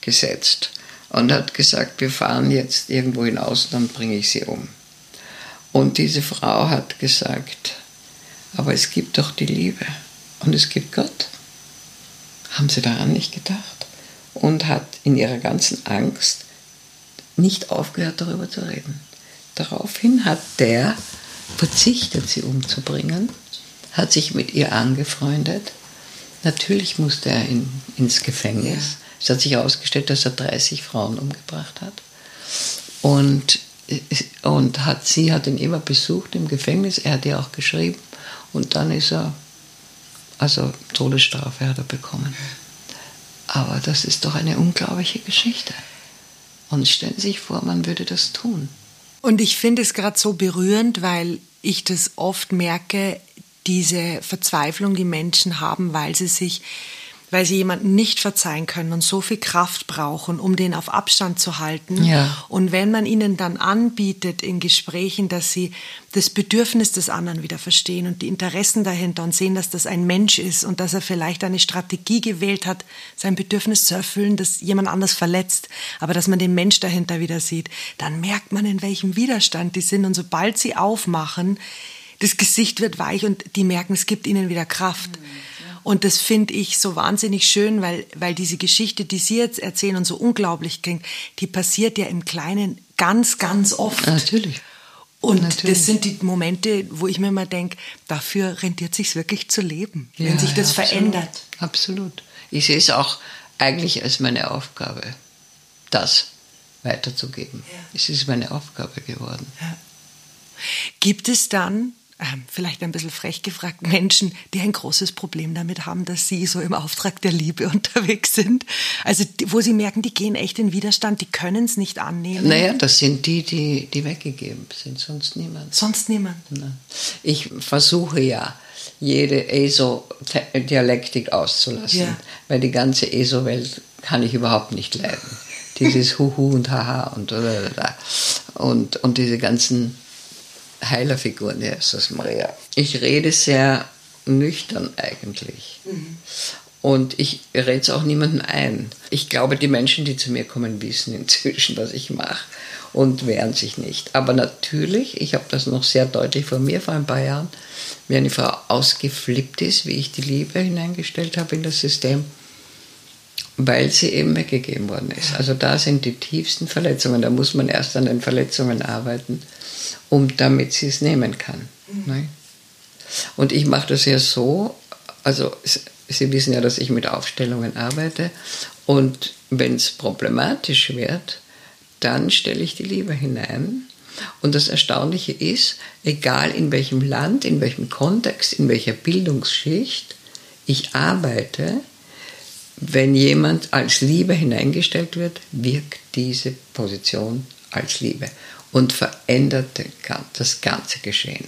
gesetzt und hat gesagt, wir fahren jetzt irgendwo hinaus, dann bringe ich sie um. Und diese Frau hat gesagt, aber es gibt doch die Liebe und es gibt Gott. Haben sie daran nicht gedacht? Und hat in ihrer ganzen Angst nicht aufgehört, darüber zu reden. Daraufhin hat der verzichtet, sie umzubringen, hat sich mit ihr angefreundet. Natürlich musste er in, ins Gefängnis. Es hat sich herausgestellt, dass er 30 Frauen umgebracht hat. Und, und hat, sie hat ihn immer besucht im Gefängnis. Er hat ihr auch geschrieben. Und dann ist er, also Todesstrafe hat er bekommen. Aber das ist doch eine unglaubliche Geschichte. Und stellen Sie sich vor, man würde das tun. Und ich finde es gerade so berührend, weil ich das oft merke, diese Verzweiflung, die Menschen haben, weil sie sich weil sie jemanden nicht verzeihen können und so viel Kraft brauchen, um den auf Abstand zu halten. Ja. Und wenn man ihnen dann anbietet in Gesprächen, dass sie das Bedürfnis des anderen wieder verstehen und die Interessen dahinter und sehen, dass das ein Mensch ist und dass er vielleicht eine Strategie gewählt hat, sein Bedürfnis zu erfüllen, das jemand anders verletzt, aber dass man den Mensch dahinter wieder sieht, dann merkt man, in welchem Widerstand die sind. Und sobald sie aufmachen, das Gesicht wird weich und die merken, es gibt ihnen wieder Kraft. Mhm. Und das finde ich so wahnsinnig schön, weil, weil diese Geschichte, die Sie jetzt erzählen und so unglaublich klingt, die passiert ja im Kleinen ganz, ganz oft. Natürlich. Und Natürlich. das sind die Momente, wo ich mir immer denke, dafür rentiert sich wirklich zu leben, ja, wenn sich das ja, verändert. Absolut. Ich sehe es auch eigentlich als meine Aufgabe, das weiterzugeben. Ja. Es ist meine Aufgabe geworden. Gibt es dann vielleicht ein bisschen frech gefragt, Menschen, die ein großes Problem damit haben, dass sie so im Auftrag der Liebe unterwegs sind. Also wo sie merken, die gehen echt in Widerstand, die können es nicht annehmen. Naja, das sind die, die, die weggegeben sind, sonst niemand. Sonst niemand. Ich versuche ja, jede ESO-Dialektik auszulassen, ja. weil die ganze ESO-Welt kann ich überhaupt nicht leiden. Dieses Huhu und Haha und, und, und diese ganzen Heilerfiguren, Jesus Maria. Ich rede sehr nüchtern eigentlich. Mhm. Und ich rede es auch niemandem ein. Ich glaube, die Menschen, die zu mir kommen, wissen inzwischen, was ich mache und wehren sich nicht. Aber natürlich, ich habe das noch sehr deutlich von mir vor ein paar Jahren, wie eine Frau ausgeflippt ist, wie ich die Liebe hineingestellt habe in das System, weil sie eben weggegeben worden ist. Also da sind die tiefsten Verletzungen. Da muss man erst an den Verletzungen arbeiten um damit sie es nehmen kann. Mhm. Und ich mache das ja so, also Sie wissen ja, dass ich mit Aufstellungen arbeite und wenn es problematisch wird, dann stelle ich die Liebe hinein. Und das Erstaunliche ist, egal in welchem Land, in welchem Kontext, in welcher Bildungsschicht ich arbeite, wenn jemand als Liebe hineingestellt wird, wirkt diese Position als Liebe und verändert das ganze Geschehen.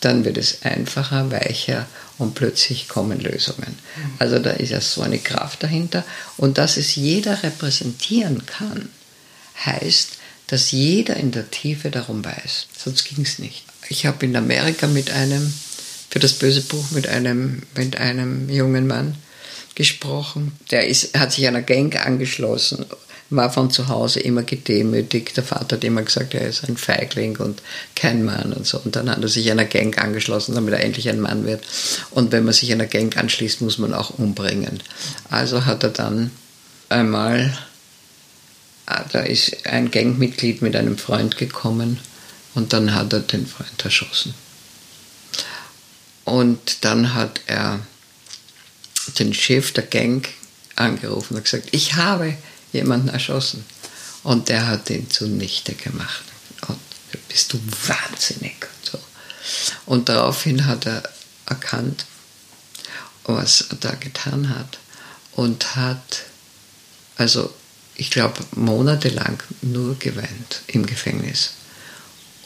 Dann wird es einfacher, weicher und plötzlich kommen Lösungen. Also da ist ja so eine Kraft dahinter. Und dass es jeder repräsentieren kann, heißt, dass jeder in der Tiefe darum weiß. Sonst ging es nicht. Ich habe in Amerika mit einem, für das böse Buch mit einem, mit einem jungen Mann gesprochen. Der ist, hat sich einer Gang angeschlossen war von zu Hause immer gedemütigt. Der Vater hat immer gesagt, er ist ein Feigling und kein Mann und so. Und dann hat er sich einer Gang angeschlossen, damit er endlich ein Mann wird. Und wenn man sich einer Gang anschließt, muss man auch umbringen. Also hat er dann einmal, ah, da ist ein Gangmitglied mit einem Freund gekommen und dann hat er den Freund erschossen. Und dann hat er den Chef der Gang angerufen und gesagt, ich habe jemanden erschossen. Und der hat ihn zunichte gemacht. Und bist du wahnsinnig. Und, so. und daraufhin hat er erkannt, was er da getan hat. Und hat, also ich glaube, monatelang nur geweint im Gefängnis.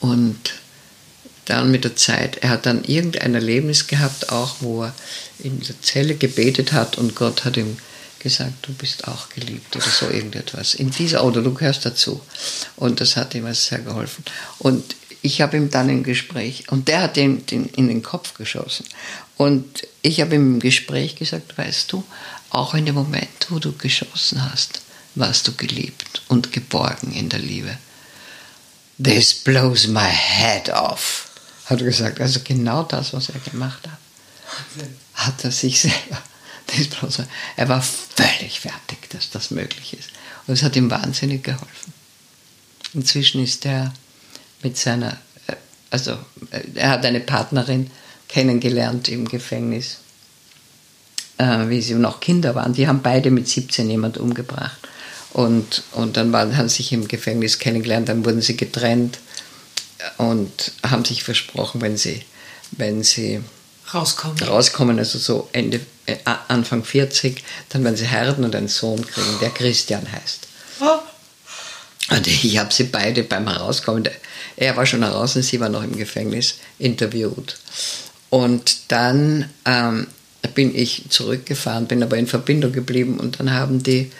Und dann mit der Zeit, er hat dann irgendein Erlebnis gehabt, auch wo er in der Zelle gebetet hat und Gott hat ihm gesagt, du bist auch geliebt oder so irgendetwas. In dieser, oder du gehörst dazu. Und das hat ihm sehr geholfen. Und ich habe ihm dann im Gespräch, und der hat ihm den, in den Kopf geschossen. Und ich habe ihm im Gespräch gesagt, weißt du, auch in dem Moment, wo du geschossen hast, warst du geliebt und geborgen in der Liebe. This blows my head off, hat er gesagt. Also genau das, was er gemacht hat, hat er sich selber. Er war völlig fertig, dass das möglich ist. Und es hat ihm wahnsinnig geholfen. Inzwischen ist er mit seiner, äh, also äh, er hat eine Partnerin kennengelernt im Gefängnis, äh, wie sie noch Kinder waren. Die haben beide mit 17 jemand umgebracht. Und, und dann waren, haben sie sich im Gefängnis kennengelernt, dann wurden sie getrennt und haben sich versprochen, wenn sie, wenn sie rauskommen, rauskommen also so Ende, äh, Anfang 40, dann werden sie heiraten und einen Sohn kriegen, der Christian heißt. Und ich habe sie beide beim Herauskommen, er war schon heraus und sie war noch im Gefängnis, interviewt. Und dann ähm, bin ich zurückgefahren, bin aber in Verbindung geblieben und dann haben die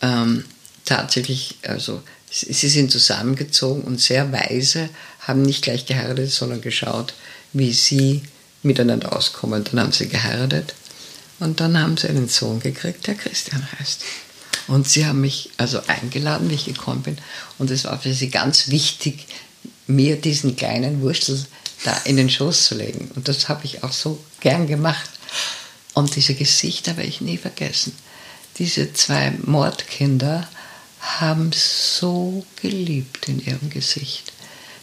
ähm, tatsächlich, also sie sind zusammengezogen und sehr weise, haben nicht gleich geheiratet, sondern geschaut, wie sie miteinander auskommen. Dann haben sie geheiratet und dann haben sie einen Sohn gekriegt, der Christian heißt. Und sie haben mich also eingeladen, wie ich gekommen bin. Und es war für sie ganz wichtig, mir diesen kleinen Wurstel da in den Schoß zu legen. Und das habe ich auch so gern gemacht. Und diese Gesichter werde ich nie vergessen. Diese zwei Mordkinder haben so geliebt in ihrem Gesicht.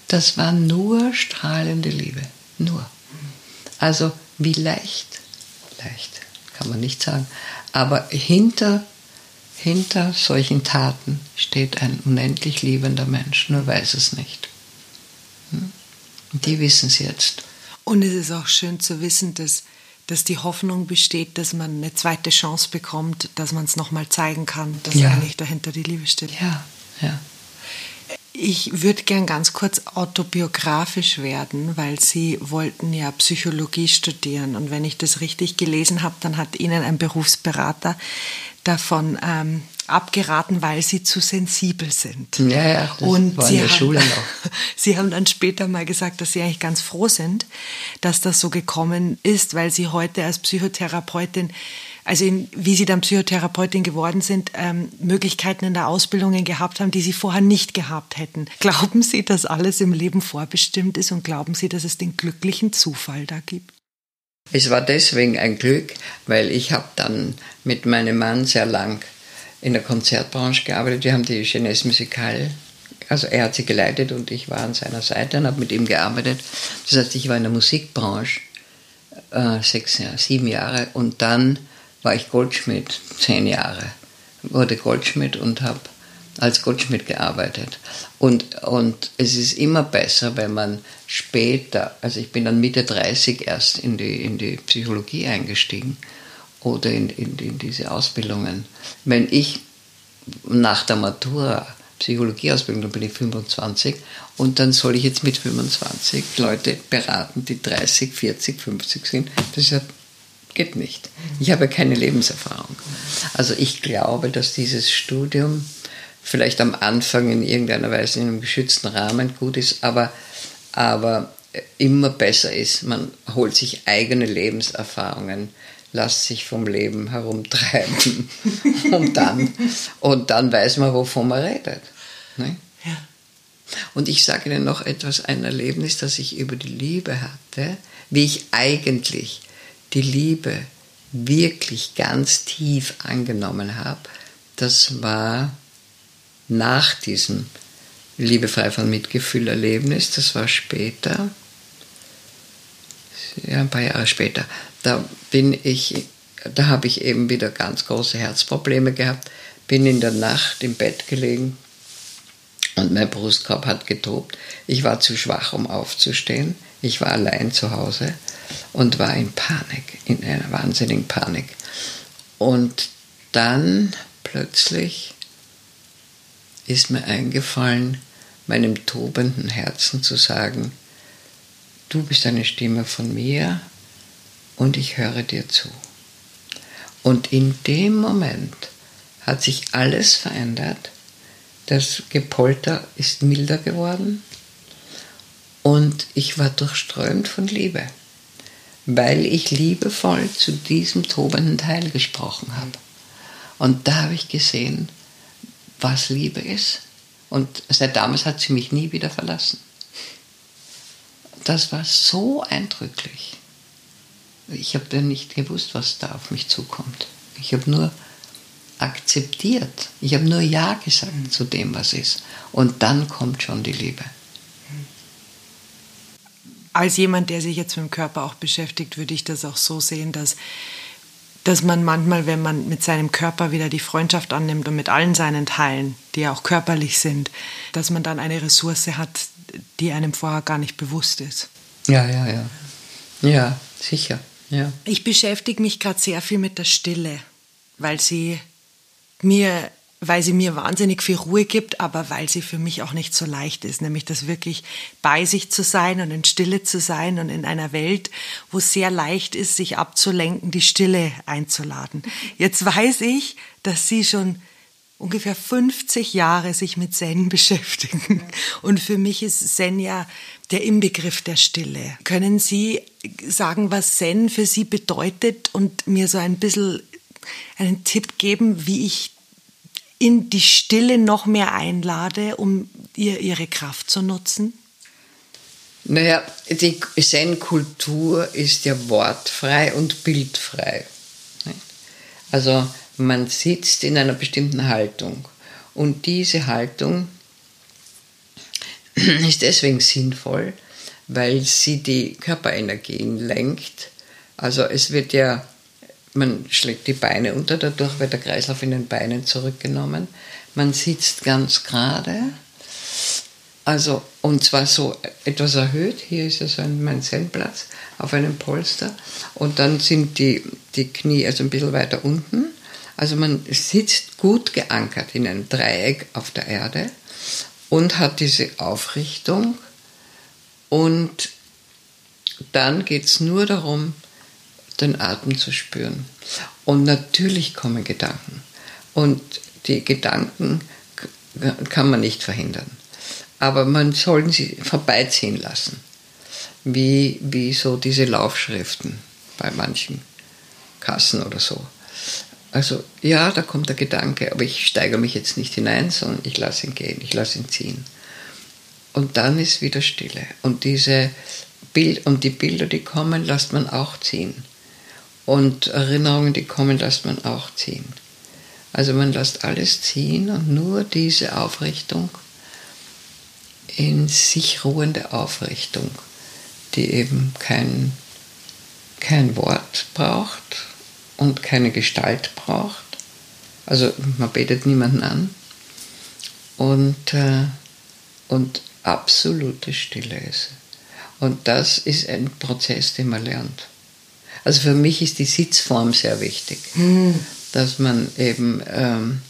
Das war nur strahlende Liebe. Nur. Also wie leicht, leicht kann man nicht sagen, aber hinter, hinter solchen Taten steht ein unendlich liebender Mensch, nur weiß es nicht. Hm? Und die wissen es jetzt. Und es ist auch schön zu wissen, dass, dass die Hoffnung besteht, dass man eine zweite Chance bekommt, dass man es nochmal zeigen kann, dass ja. eigentlich dahinter die Liebe steht. Ja, ja. Ich würde gern ganz kurz autobiografisch werden, weil Sie wollten ja Psychologie studieren. Und wenn ich das richtig gelesen habe, dann hat Ihnen ein Berufsberater davon ähm, abgeraten, weil Sie zu sensibel sind. Ja, ja, das und war in der haben, Schule noch. Sie haben dann später mal gesagt, dass Sie eigentlich ganz froh sind, dass das so gekommen ist, weil Sie heute als Psychotherapeutin also in, wie Sie dann Psychotherapeutin geworden sind, ähm, Möglichkeiten in der Ausbildung gehabt haben, die Sie vorher nicht gehabt hätten. Glauben Sie, dass alles im Leben vorbestimmt ist und glauben Sie, dass es den glücklichen Zufall da gibt? Es war deswegen ein Glück, weil ich habe dann mit meinem Mann sehr lang in der Konzertbranche gearbeitet. Wir haben die Jeunesse Musicale, also er hat sie geleitet und ich war an seiner Seite und habe mit ihm gearbeitet. Das heißt, ich war in der Musikbranche äh, sechs, sieben Jahre und dann war ich Goldschmied, zehn Jahre. Wurde Goldschmied und habe als Goldschmied gearbeitet. Und, und es ist immer besser, wenn man später, also ich bin dann Mitte 30 erst in die, in die Psychologie eingestiegen oder in, in, in diese Ausbildungen. Wenn ich nach der Matura Psychologieausbildung, dann bin ich 25 und dann soll ich jetzt mit 25 Leute beraten, die 30, 40, 50 sind. Das ist ja geht nicht. Ich habe keine Lebenserfahrung. Also ich glaube, dass dieses Studium vielleicht am Anfang in irgendeiner Weise in einem geschützten Rahmen gut ist, aber, aber immer besser ist. Man holt sich eigene Lebenserfahrungen, lässt sich vom Leben herumtreiben und dann, und dann weiß man, wovon man redet. Ne? Ja. Und ich sage Ihnen noch etwas, ein Erlebnis, das ich über die Liebe hatte, wie ich eigentlich die Liebe wirklich ganz tief angenommen habe, das war nach diesem Liebefrei von Mitgefühl-Erlebnis, das war später, ja, ein paar Jahre später, da bin ich, da habe ich eben wieder ganz große Herzprobleme gehabt, bin in der Nacht im Bett gelegen und mein Brustkorb hat getobt. Ich war zu schwach, um aufzustehen. Ich war allein zu Hause und war in Panik, in einer wahnsinnigen Panik. Und dann plötzlich ist mir eingefallen, meinem tobenden Herzen zu sagen, du bist eine Stimme von mir und ich höre dir zu. Und in dem Moment hat sich alles verändert. Das Gepolter ist milder geworden und ich war durchströmt von Liebe, weil ich liebevoll zu diesem tobenden Teil gesprochen habe. Und da habe ich gesehen, was Liebe ist. Und seit damals hat sie mich nie wieder verlassen. Das war so eindrücklich. Ich habe dann nicht gewusst, was da auf mich zukommt. Ich habe nur akzeptiert. Ich habe nur Ja gesagt zu dem, was ist. Und dann kommt schon die Liebe. Als jemand, der sich jetzt mit dem Körper auch beschäftigt, würde ich das auch so sehen, dass, dass man manchmal, wenn man mit seinem Körper wieder die Freundschaft annimmt und mit allen seinen Teilen, die ja auch körperlich sind, dass man dann eine Ressource hat, die einem vorher gar nicht bewusst ist. Ja, ja, ja. Ja, sicher. Ja. Ich beschäftige mich gerade sehr viel mit der Stille, weil sie mir, weil sie mir wahnsinnig viel Ruhe gibt, aber weil sie für mich auch nicht so leicht ist, nämlich das wirklich bei sich zu sein und in Stille zu sein und in einer Welt, wo es sehr leicht ist, sich abzulenken, die Stille einzuladen. Jetzt weiß ich, dass sie schon ungefähr 50 Jahre sich mit Zen beschäftigen. Und für mich ist Zen ja der Inbegriff der Stille. Können Sie sagen, was Zen für Sie bedeutet und mir so ein bisschen einen Tipp geben, wie ich in die Stille noch mehr einlade, um ihr ihre Kraft zu nutzen? Naja, die Zen-Kultur ist ja wortfrei und bildfrei. Also man sitzt in einer bestimmten Haltung. Und diese Haltung ist deswegen sinnvoll, weil sie die Körperenergien lenkt. Also es wird ja, man schlägt die Beine unter, dadurch wird der Kreislauf in den Beinen zurückgenommen. Man sitzt ganz gerade, also und zwar so etwas erhöht. Hier ist also mein Zen-Platz auf einem Polster und dann sind die, die Knie also ein bisschen weiter unten also man sitzt gut geankert in einem Dreieck auf der Erde und hat diese Aufrichtung und dann geht es nur darum, den Atem zu spüren. Und natürlich kommen Gedanken. Und die Gedanken kann man nicht verhindern. Aber man soll sie vorbeiziehen lassen. Wie, wie so diese Laufschriften bei manchen Kassen oder so. Also ja, da kommt der Gedanke, aber ich steigere mich jetzt nicht hinein, sondern ich lasse ihn gehen, ich lasse ihn ziehen. Und dann ist wieder Stille. Und diese Bild und die Bilder, die kommen, lässt man auch ziehen. Und Erinnerungen, die kommen, lässt man auch ziehen. Also man lässt alles ziehen und nur diese Aufrichtung in sich ruhende Aufrichtung, die eben kein, kein Wort braucht, und keine Gestalt braucht. Also man betet niemanden an. Und, äh, und absolute Stille ist. Und das ist ein Prozess, den man lernt. Also für mich ist die Sitzform sehr wichtig, hm. dass man eben, ähm,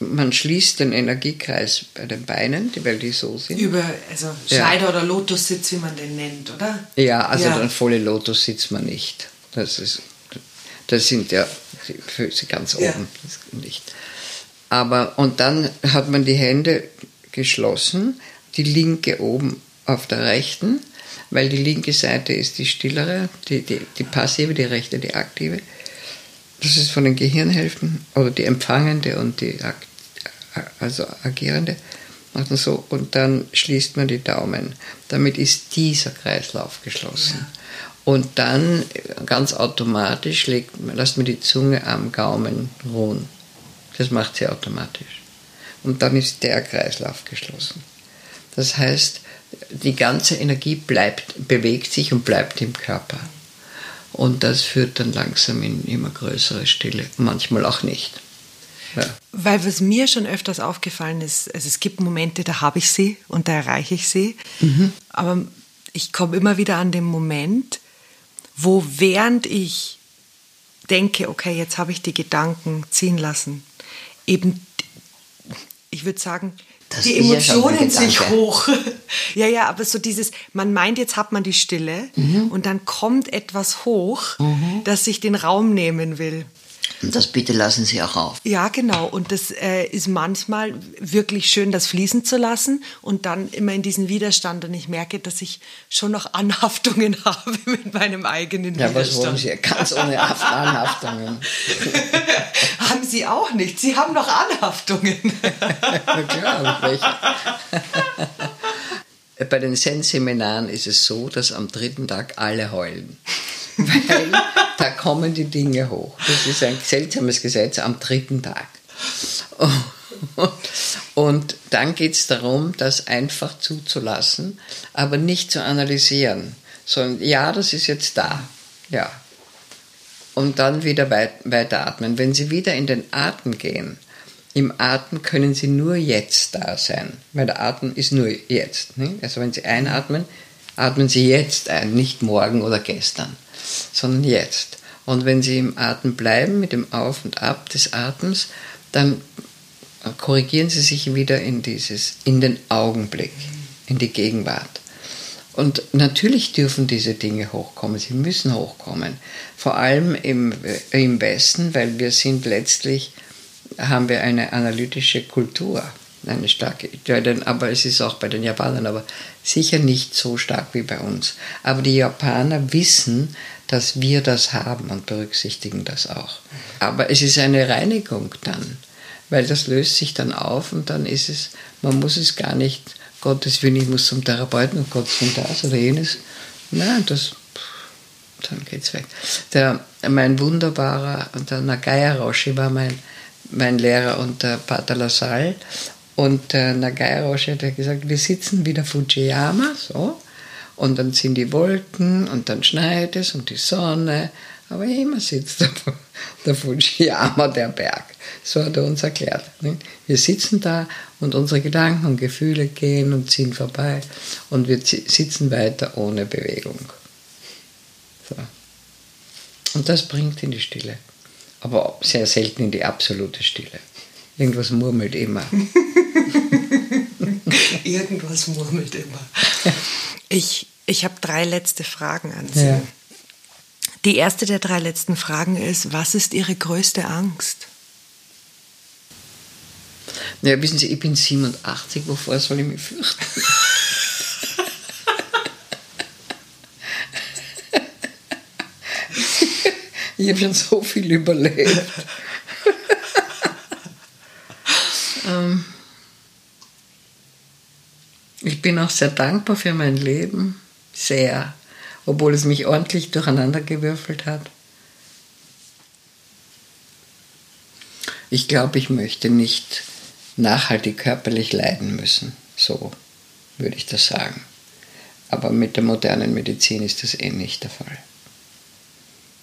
man schließt den Energiekreis bei den Beinen, weil die so sind. Über, also Schneider- ja. oder Lotussitz, wie man den nennt, oder? Ja, also ja. dann volle Lotus sitzt man nicht. Das, ist, das sind ja die Füße ganz oben, ja. nicht. Aber, und dann hat man die Hände geschlossen, die linke oben auf der rechten, weil die linke Seite ist die stillere, die, die, die passive, die rechte, die aktive. Das ist von den Gehirnhälften, oder die empfangende und die also agierende. Macht man so, und dann schließt man die Daumen. Damit ist dieser Kreislauf geschlossen. Ja. Und dann ganz automatisch legt, lasst man die Zunge am Gaumen ruhen. Das macht sie automatisch. Und dann ist der Kreislauf geschlossen. Das heißt, die ganze Energie bleibt, bewegt sich und bleibt im Körper. Und das führt dann langsam in immer größere Stille, manchmal auch nicht. Ja. Weil was mir schon öfters aufgefallen ist, also es gibt Momente, da habe ich sie und da erreiche ich sie, mhm. aber ich komme immer wieder an den Moment, wo während ich denke, okay, jetzt habe ich die Gedanken ziehen lassen, eben, ich würde sagen, Das die Emotionen sich hoch. ja, ja, aber so dieses, man meint, jetzt hat man die Stille Mhm. und dann kommt etwas hoch, das sich den Raum nehmen will. Und das bitte lassen Sie auch auf. Ja, genau. Und das äh, ist manchmal wirklich schön, das fließen zu lassen und dann immer in diesen Widerstand. Und ich merke, dass ich schon noch Anhaftungen habe mit meinem eigenen Ja, was wollen Widerstand. Sie? Ganz ohne Haft- Anhaftungen. Haben Sie auch nicht. Sie haben noch Anhaftungen. Na klar, welche. Bei den Zen-Seminaren ist es so, dass am dritten Tag alle heulen. Weil da kommen die Dinge hoch. Das ist ein seltsames Gesetz am dritten Tag. Und dann geht es darum, das einfach zuzulassen, aber nicht zu analysieren, sondern ja, das ist jetzt da. Ja, und dann wieder weit, weiteratmen. Wenn Sie wieder in den Atem gehen, im Atem können Sie nur jetzt da sein, weil der Atem ist nur jetzt. Ne? Also wenn Sie einatmen, atmen Sie jetzt ein, nicht morgen oder gestern, sondern jetzt. Und wenn Sie im Atem bleiben, mit dem Auf und Ab des Atems, dann korrigieren Sie sich wieder in dieses, in den Augenblick, in die Gegenwart. Und natürlich dürfen diese Dinge hochkommen, sie müssen hochkommen. Vor allem im, im Westen, weil wir sind letztlich, haben wir eine analytische Kultur, eine starke, aber es ist auch bei den Japanern, aber sicher nicht so stark wie bei uns. Aber die Japaner wissen, dass wir das haben und berücksichtigen das auch. Aber es ist eine Reinigung dann, weil das löst sich dann auf und dann ist es, man muss es gar nicht, Gottes Willen, ich muss zum Therapeuten und Gott zum das oder jenes. Nein, das, dann geht's weg. Der, mein wunderbarer, der Nagaya Roshi war mein, mein Lehrer und der Pater Lassalle. Und der Nagaya Roshi hat gesagt, wir sitzen wie der Fujiyama, so. Und dann sind die Wolken und dann schneit es und die Sonne. Aber immer sitzt der, der Fujiyama, der Berg. So hat er uns erklärt. ne? Wir sitzen da und unsere Gedanken und Gefühle gehen und ziehen vorbei. Und wir sitzen weiter ohne Bewegung. So. Und das bringt in die Stille. Aber sehr selten in die absolute Stille. Irgendwas murmelt immer. Irgendwas murmelt immer. Ich, ich habe drei letzte Fragen an Sie. Ja. Die erste der drei letzten Fragen ist, was ist Ihre größte Angst? Ja, wissen Sie, ich bin 87, wovor soll ich mich fürchten? Ich habe schon so viel überlebt. ähm, ich bin auch sehr dankbar für mein Leben. Sehr. Obwohl es mich ordentlich durcheinandergewürfelt hat. Ich glaube, ich möchte nicht nachhaltig körperlich leiden müssen. So würde ich das sagen. Aber mit der modernen Medizin ist das eh nicht der Fall.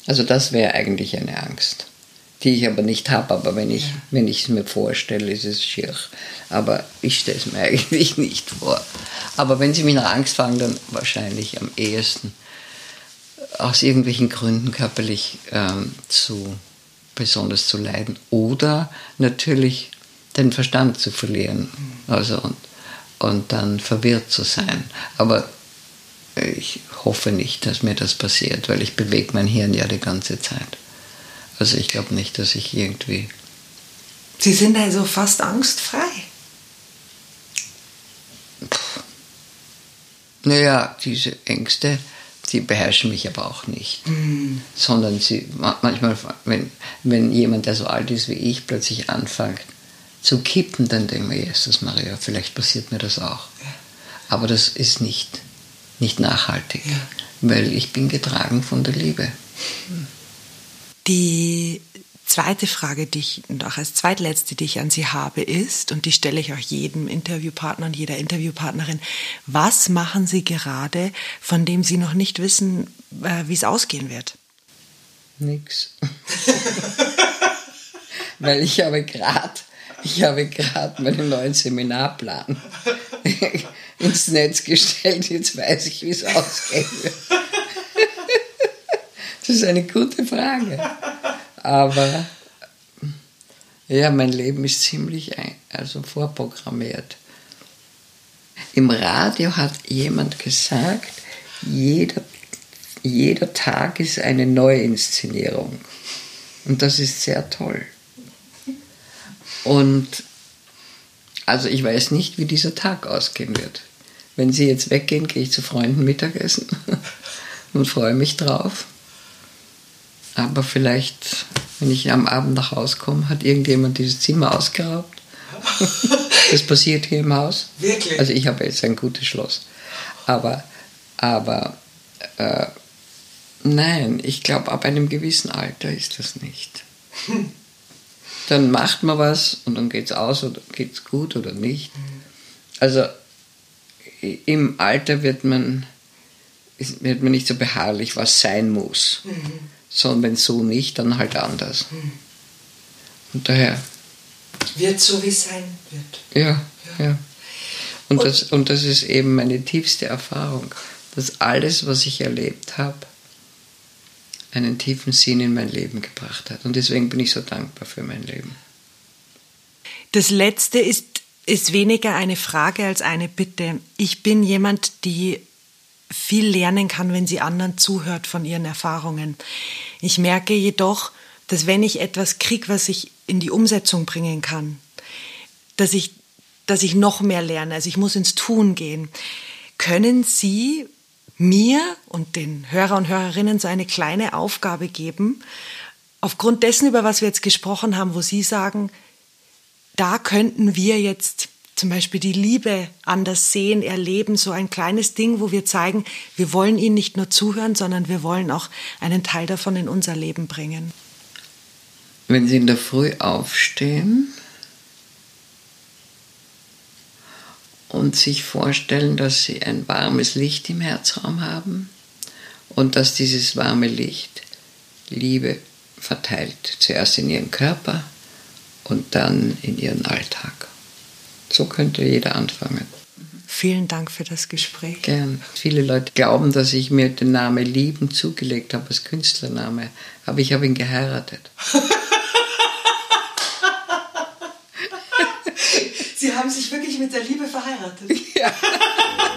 Also das wäre eigentlich eine Angst, die ich aber nicht habe. Aber wenn ich, wenn ich es mir vorstelle, ist es schier. Aber ich stelle es mir eigentlich nicht vor. Aber wenn Sie mich nach Angst fragen, dann wahrscheinlich am ehesten aus irgendwelchen Gründen körperlich ähm, zu besonders zu leiden oder natürlich den Verstand zu verlieren also und, und dann verwirrt zu sein. Aber ich hoffe nicht, dass mir das passiert, weil ich bewege mein Hirn ja die ganze Zeit. Also ich glaube nicht, dass ich irgendwie Sie sind also fast angstfrei. Naja, diese Ängste, die beherrschen mich aber auch nicht. Sondern sie, ma- manchmal, wenn, wenn jemand, der so alt ist wie ich, plötzlich anfängt zu kippen, dann denke ich mir, Jesus Maria, vielleicht passiert mir das auch. Aber das ist nicht, nicht nachhaltig, weil ich bin getragen von der Liebe. Die zweite Frage, die ich noch als zweitletzte, die ich an Sie habe, ist, und die stelle ich auch jedem Interviewpartner und jeder Interviewpartnerin, was machen Sie gerade, von dem Sie noch nicht wissen, äh, wie es ausgehen wird? Nix. Weil ich habe gerade, ich habe gerade meinen neuen Seminarplan ins Netz gestellt. Jetzt weiß ich, wie es ausgehen wird. Das ist eine gute Frage. Aber ja, mein Leben ist ziemlich ein, also vorprogrammiert. im Radio hat jemand gesagt, jeder, jeder Tag ist eine Neuinszenierung. Und das ist sehr toll. Und also ich weiß nicht, wie dieser Tag ausgehen wird. Wenn Sie jetzt weggehen, gehe ich zu Freunden Mittagessen und freue mich drauf. Aber vielleicht, wenn ich am Abend nach Hause komme, hat irgendjemand dieses Zimmer ausgeraubt. das passiert hier im Haus. Wirklich? Also ich habe jetzt ein gutes Schloss. Aber, aber äh, nein, ich glaube, ab einem gewissen Alter ist das nicht. Dann macht man was und dann geht es aus oder geht es gut oder nicht. Also im Alter wird man, wird man nicht so beharrlich, was sein muss. Mhm. Sondern wenn so nicht, dann halt anders. Mhm. Und daher. Wird so wie sein wird. Ja, ja. ja. Und, und, das, und das ist eben meine tiefste Erfahrung, dass alles, was ich erlebt habe, einen tiefen Sinn in mein Leben gebracht hat. Und deswegen bin ich so dankbar für mein Leben. Das Letzte ist ist weniger eine Frage als eine Bitte. Ich bin jemand, die viel lernen kann, wenn sie anderen zuhört von ihren Erfahrungen. Ich merke jedoch, dass wenn ich etwas kriege, was ich in die Umsetzung bringen kann, dass ich, dass ich noch mehr lerne. Also ich muss ins Tun gehen. Können Sie mir und den Hörer und Hörerinnen so eine kleine Aufgabe geben, aufgrund dessen, über was wir jetzt gesprochen haben, wo Sie sagen, da könnten wir jetzt zum Beispiel die Liebe anders sehen, erleben, so ein kleines Ding, wo wir zeigen, wir wollen ihnen nicht nur zuhören, sondern wir wollen auch einen Teil davon in unser Leben bringen. Wenn Sie in der Früh aufstehen und sich vorstellen, dass Sie ein warmes Licht im Herzraum haben und dass dieses warme Licht Liebe verteilt, zuerst in Ihren Körper, und dann in ihren Alltag. So könnte jeder anfangen. Vielen Dank für das Gespräch. Gern. Viele Leute glauben, dass ich mir den Namen Lieben zugelegt habe als Künstlername, aber ich habe ihn geheiratet. mit der Liebe verheiratet. Ja.